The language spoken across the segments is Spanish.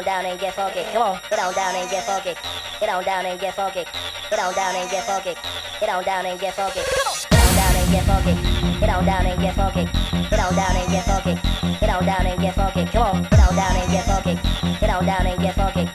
on down and get funky. Come on, get on down and get funky. Get on down and get funky. Get on down and get funky. Get on down and get funky. Get on down and get funky. Get on down and get funky. Get on down and get funky. Get on down and get funky. Come on, get on down and get funky. Get on down and get funky.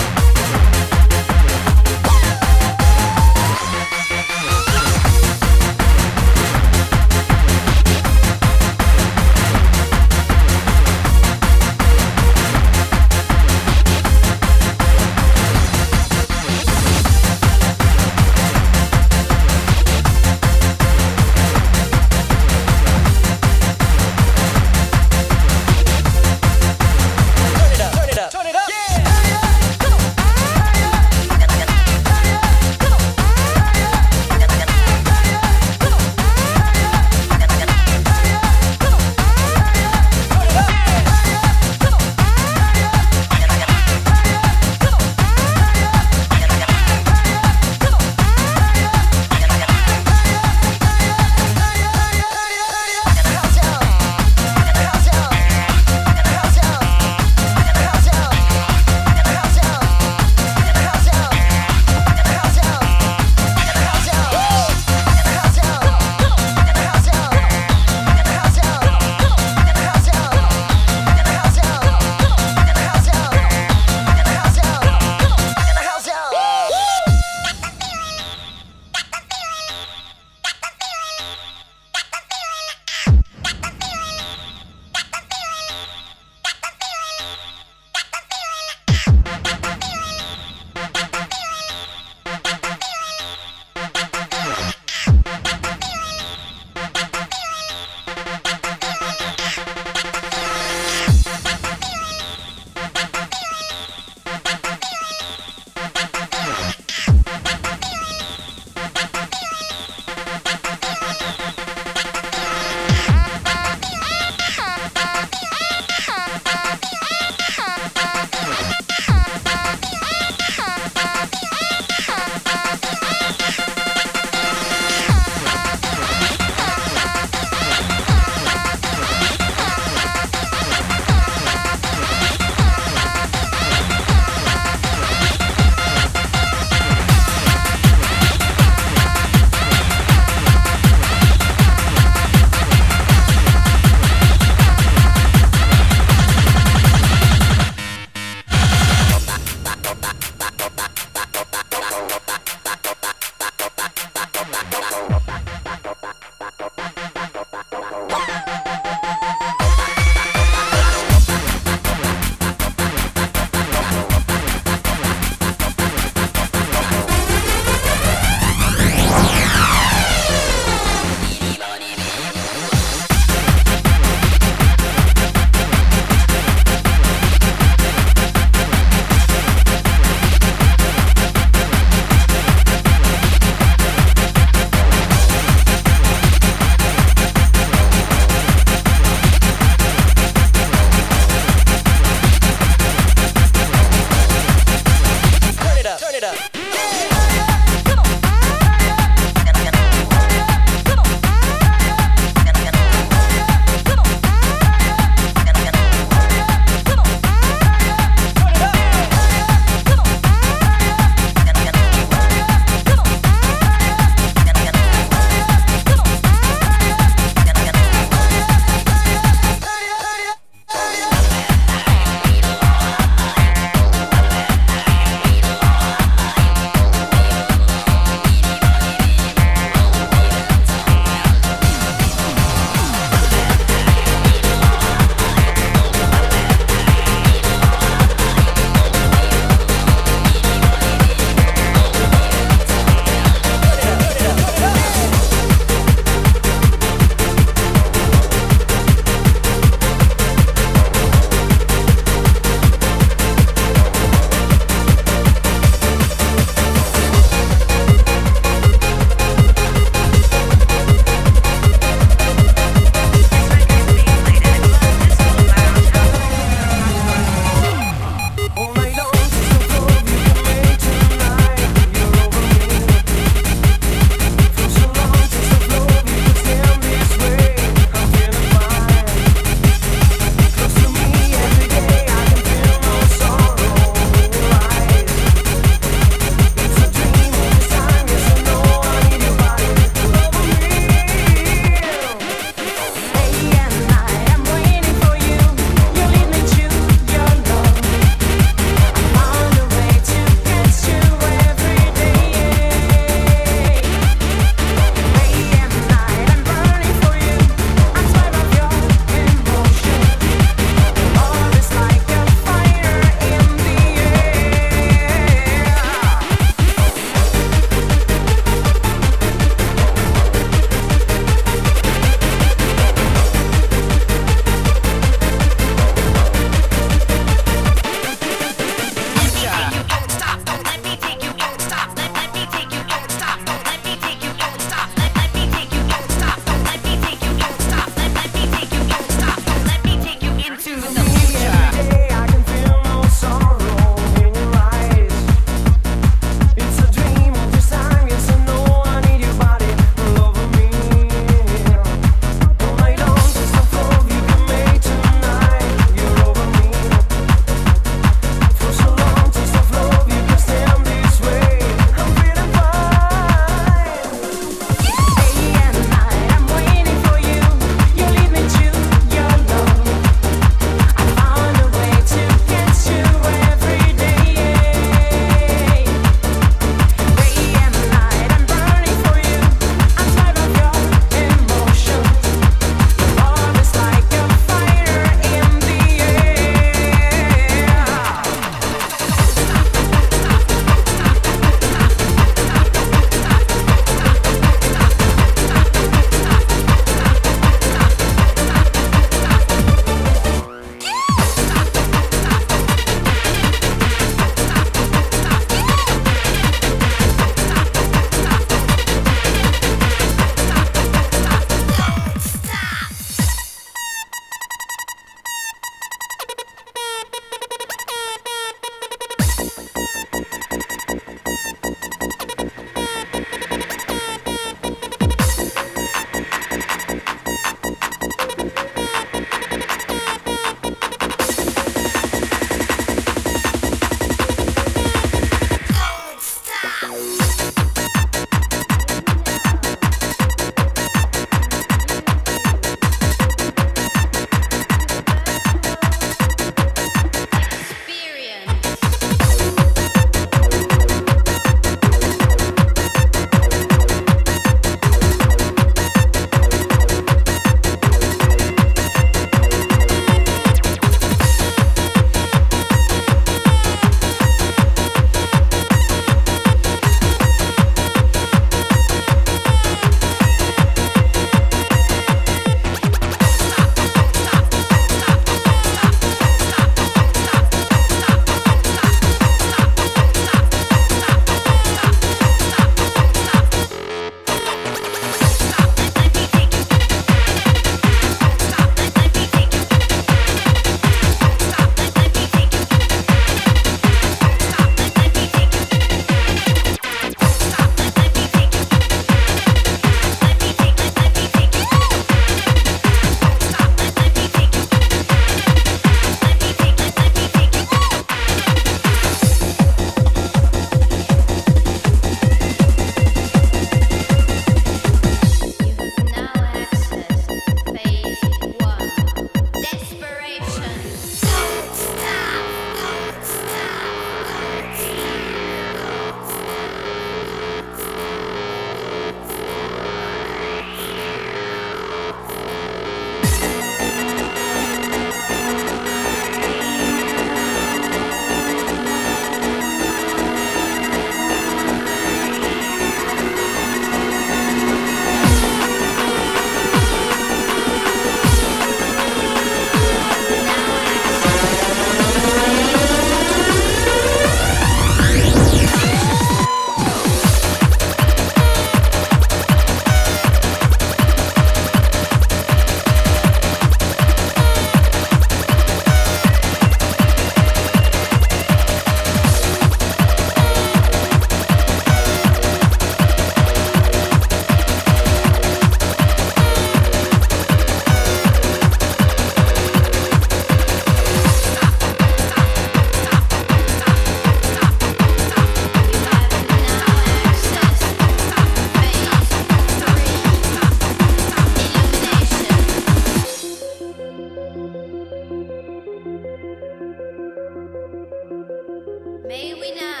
We now